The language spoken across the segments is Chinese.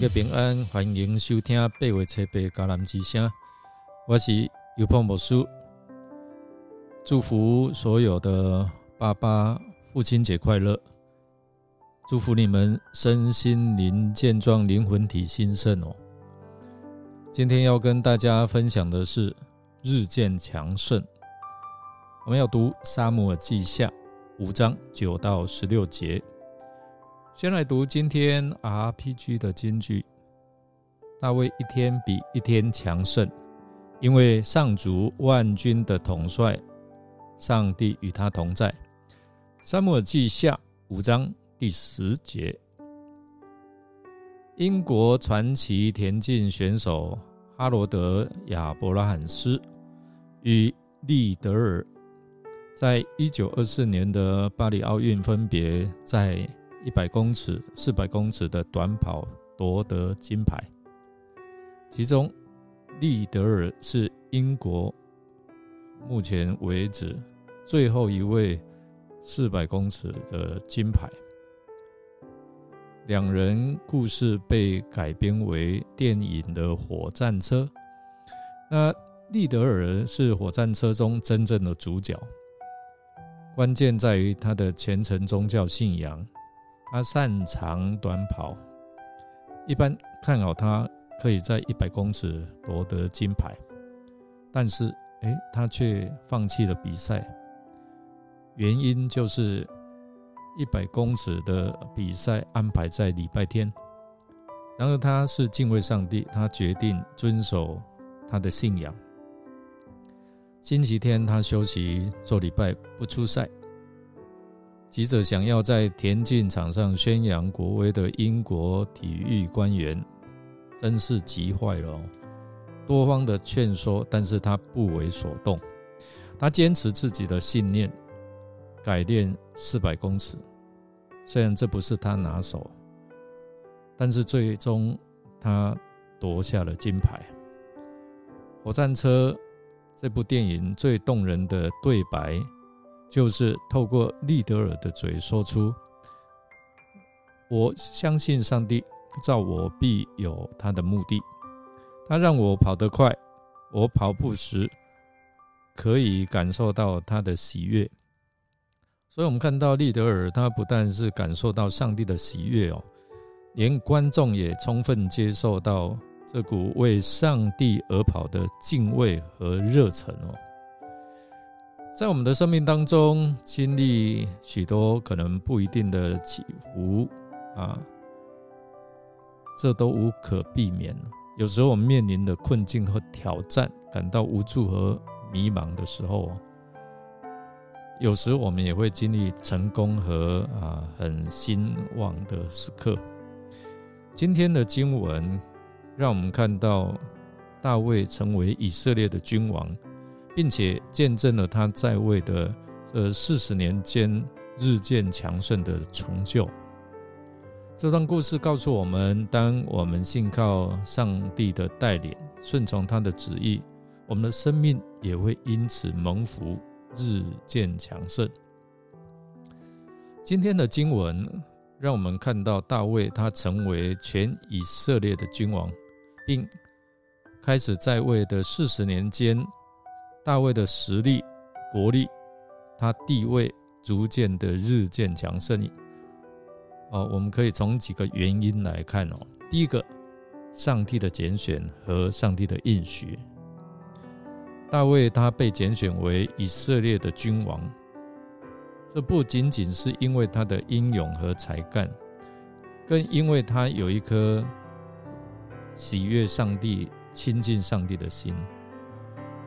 家平安，欢迎收听八月七八迦南之声。我是尤鹏牧师，祝福所有的爸爸父亲节快乐，祝福你们身心灵健壮，灵魂体兴盛哦。今天要跟大家分享的是日渐强盛。我们要读沙姆尔记下五章九到十六节。先来读今天 RPG 的金句：大卫一天比一天强盛，因为上主万军的统帅，上帝与他同在。沙漠记下五章第十节。英国传奇田径选手哈罗德亚伯拉罕斯与利德尔，在一九二四年的巴黎奥运分别在。一百公尺、四百公尺的短跑夺得金牌，其中利德尔是英国目前为止最后一位四百公尺的金牌。两人故事被改编为电影的《火战车》，那利德尔是火战车中真正的主角，关键在于他的虔诚宗教信仰。他擅长短跑，一般看好他可以在一百公尺夺得金牌，但是，哎，他却放弃了比赛。原因就是一百公尺的比赛安排在礼拜天。然而，他是敬畏上帝，他决定遵守他的信仰。星期天他休息做礼拜，不出赛。急着想要在田径场上宣扬国威的英国体育官员，真是急坏了。多方的劝说，但是他不为所动。他坚持自己的信念，改练四百公尺。虽然这不是他拿手，但是最终他夺下了金牌。火战车这部电影最动人的对白。就是透过利德尔的嘴说出：“我相信上帝造我必有他的目的。他让我跑得快，我跑步时可以感受到他的喜悦。所以，我们看到利德尔，他不但是感受到上帝的喜悦哦，连观众也充分接受到这股为上帝而跑的敬畏和热忱哦。”在我们的生命当中，经历许多可能不一定的起伏啊，这都无可避免。有时候我们面临的困境和挑战，感到无助和迷茫的时候，有时我们也会经历成功和啊很兴旺的时刻。今天的经文让我们看到大卫成为以色列的君王。并且见证了他在位的这四十年间日渐强盛的成就。这段故事告诉我们：当我们信靠上帝的带领，顺从他的旨意，我们的生命也会因此蒙福，日渐强盛。今天的经文让我们看到大卫他成为全以色列的君王，并开始在位的四十年间。大卫的实力、国力，他地位逐渐的日渐强盛。哦，我们可以从几个原因来看哦。第一个，上帝的拣选和上帝的应许。大卫他被拣选为以色列的君王，这不仅仅是因为他的英勇和才干，更因为他有一颗喜悦上帝、亲近上帝的心。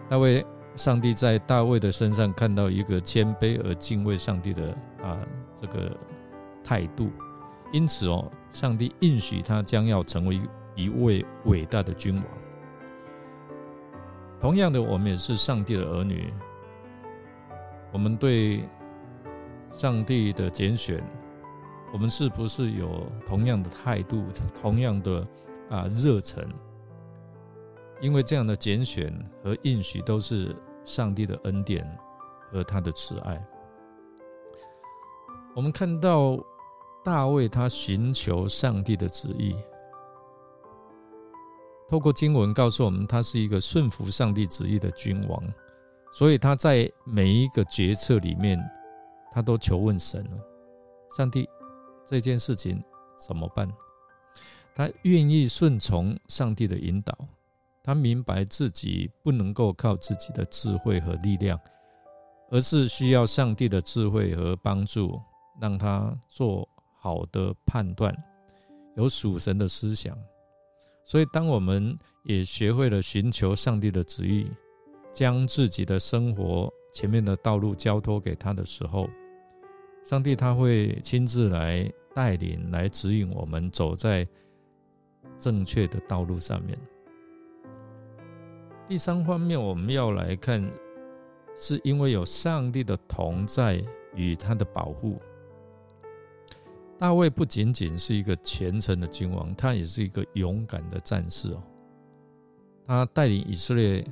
大卫。上帝在大卫的身上看到一个谦卑而敬畏上帝的啊这个态度，因此哦，上帝应许他将要成为一位伟大的君王。同样的，我们也是上帝的儿女，我们对上帝的拣选，我们是不是有同样的态度、同样的啊热忱？因为这样的拣选和应许都是上帝的恩典和他的慈爱。我们看到大卫他寻求上帝的旨意，透过经文告诉我们，他是一个顺服上帝旨意的君王，所以他在每一个决策里面，他都求问神上帝这件事情怎么办？他愿意顺从上帝的引导，他明白自己不能够靠自己的智慧和力量，而是需要上帝的智慧和帮助，让他做好的判断，有属神的思想。所以，当我们也学会了寻求上帝的旨意，将自己的生活前面的道路交托给他的时候，上帝他会亲自来带领、来指引我们走在正确的道路上面。第三方面，我们要来看，是因为有上帝的同在与他的保护。大卫不仅仅是一个虔诚的君王，他也是一个勇敢的战士哦。他带领以色列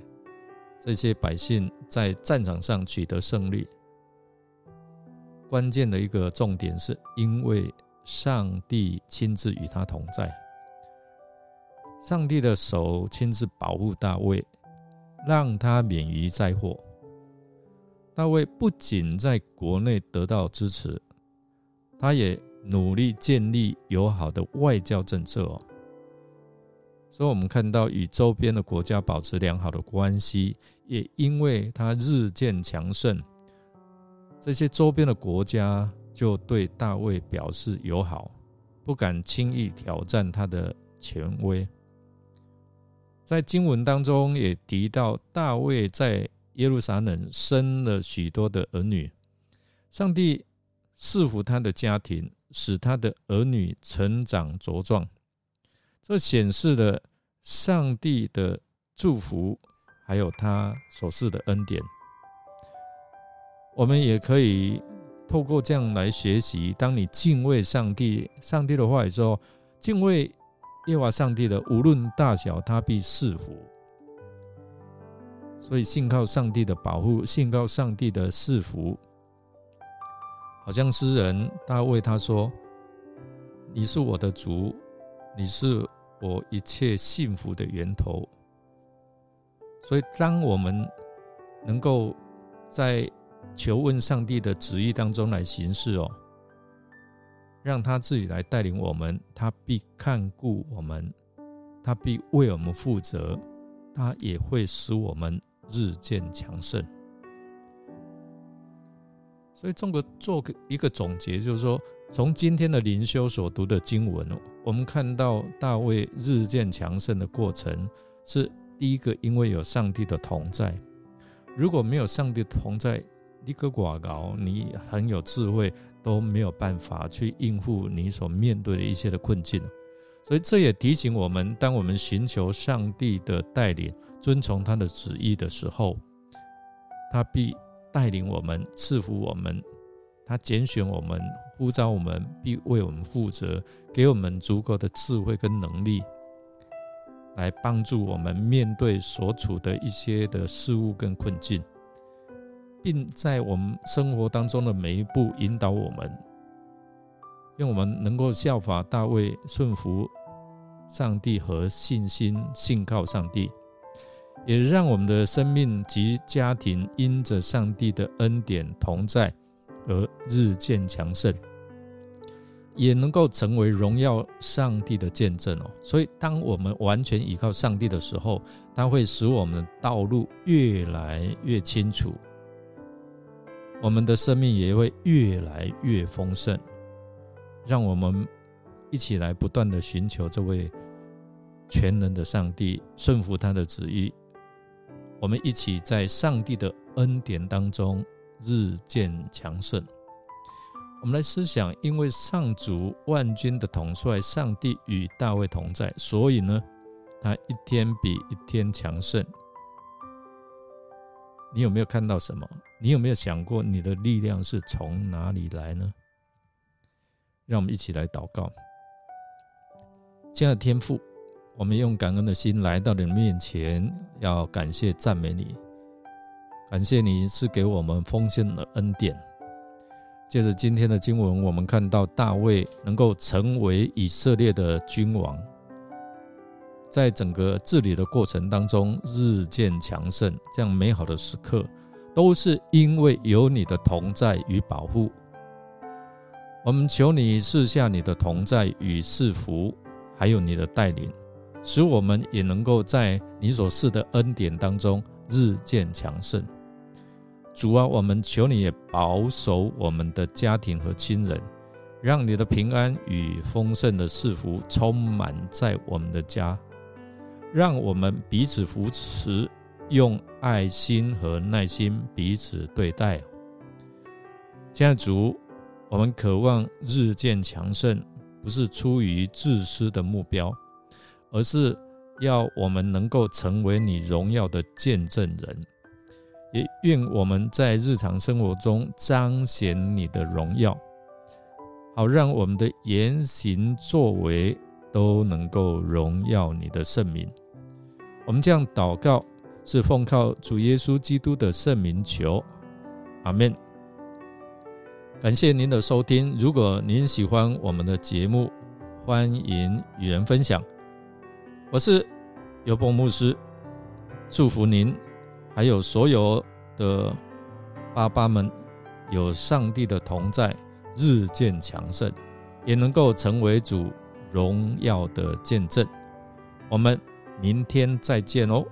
这些百姓在战场上取得胜利，关键的一个重点是因为上帝亲自与他同在，上帝的手亲自保护大卫，让他免于灾祸。大卫不仅在国内得到支持，他也。努力建立友好的外交政策，所以我们看到与周边的国家保持良好的关系，也因为他日渐强盛，这些周边的国家就对大卫表示友好，不敢轻易挑战他的权威。在经文当中也提到，大卫在耶路撒冷生了许多的儿女，上帝赐福他的家庭。使他的儿女成长茁壮，这显示了上帝的祝福，还有他所示的恩典。我们也可以透过这样来学习：当你敬畏上帝，上帝的话语说，敬畏耶和华上帝的，无论大小，他必赐福。所以信靠上帝的保护，信靠上帝的赐福。好像诗人大卫他说：“你是我的主，你是我一切幸福的源头。”所以，当我们能够在求问上帝的旨意当中来行事哦，让他自己来带领我们，他必看顾我们，他必为我们负责，他也会使我们日渐强盛。所以，中国做个一个总结，就是说，从今天的灵修所读的经文，我们看到大卫日渐强盛的过程，是第一个，因为有上帝的同在。如果没有上帝同在，一个寡高，你很有智慧，都没有办法去应付你所面对的一些的困境。所以，这也提醒我们，当我们寻求上帝的带领，遵从他的旨意的时候，他必。带领我们，赐福我们，他拣选我们，呼召我们，并为我们负责，给我们足够的智慧跟能力，来帮助我们面对所处的一些的事物跟困境，并在我们生活当中的每一步引导我们，让我们能够效法大卫，顺服上帝和信心，信靠上帝。也让我们的生命及家庭因着上帝的恩典同在而日渐强盛，也能够成为荣耀上帝的见证哦。所以，当我们完全依靠上帝的时候，它会使我们的道路越来越清楚，我们的生命也会越来越丰盛。让我们一起来不断的寻求这位全能的上帝，顺服他的旨意。我们一起在上帝的恩典当中日渐强盛。我们来思想，因为上主万军的统帅上帝与大卫同在，所以呢，他一天比一天强盛。你有没有看到什么？你有没有想过你的力量是从哪里来呢？让我们一起来祷告，亲爱的天父。我们用感恩的心来到你面前，要感谢赞美你，感谢你是给我们丰盛的恩典。借着今天的经文，我们看到大卫能够成为以色列的君王，在整个治理的过程当中日渐强盛，这样美好的时刻，都是因为有你的同在与保护。我们求你赐下你的同在与赐福，还有你的带领，使我们也能够在你所赐的恩典当中日渐强盛。主啊，我们求你也保守我们的家庭和亲人。让你的平安与丰盛的赐福充满在我们的家，让我们彼此扶持，用爱心和耐心彼此对待。家族，我们渴望日渐强盛，不是出于自私的目标，而是要我们能够成为你荣耀的见证人。也愿我们在日常生活中彰显你的荣耀。好，让我们的言行作为都能够荣耀你的圣名。我们这样祷告，是奉靠主耶稣基督的圣名求，阿门。感谢您的收听。如果您喜欢我们的节目，欢迎与人分享。我是尤伯牧师，祝福您，还有所有的爸爸们，有上帝的同在。日渐强盛，也能够成为主荣耀的见证。我们明天再见哦。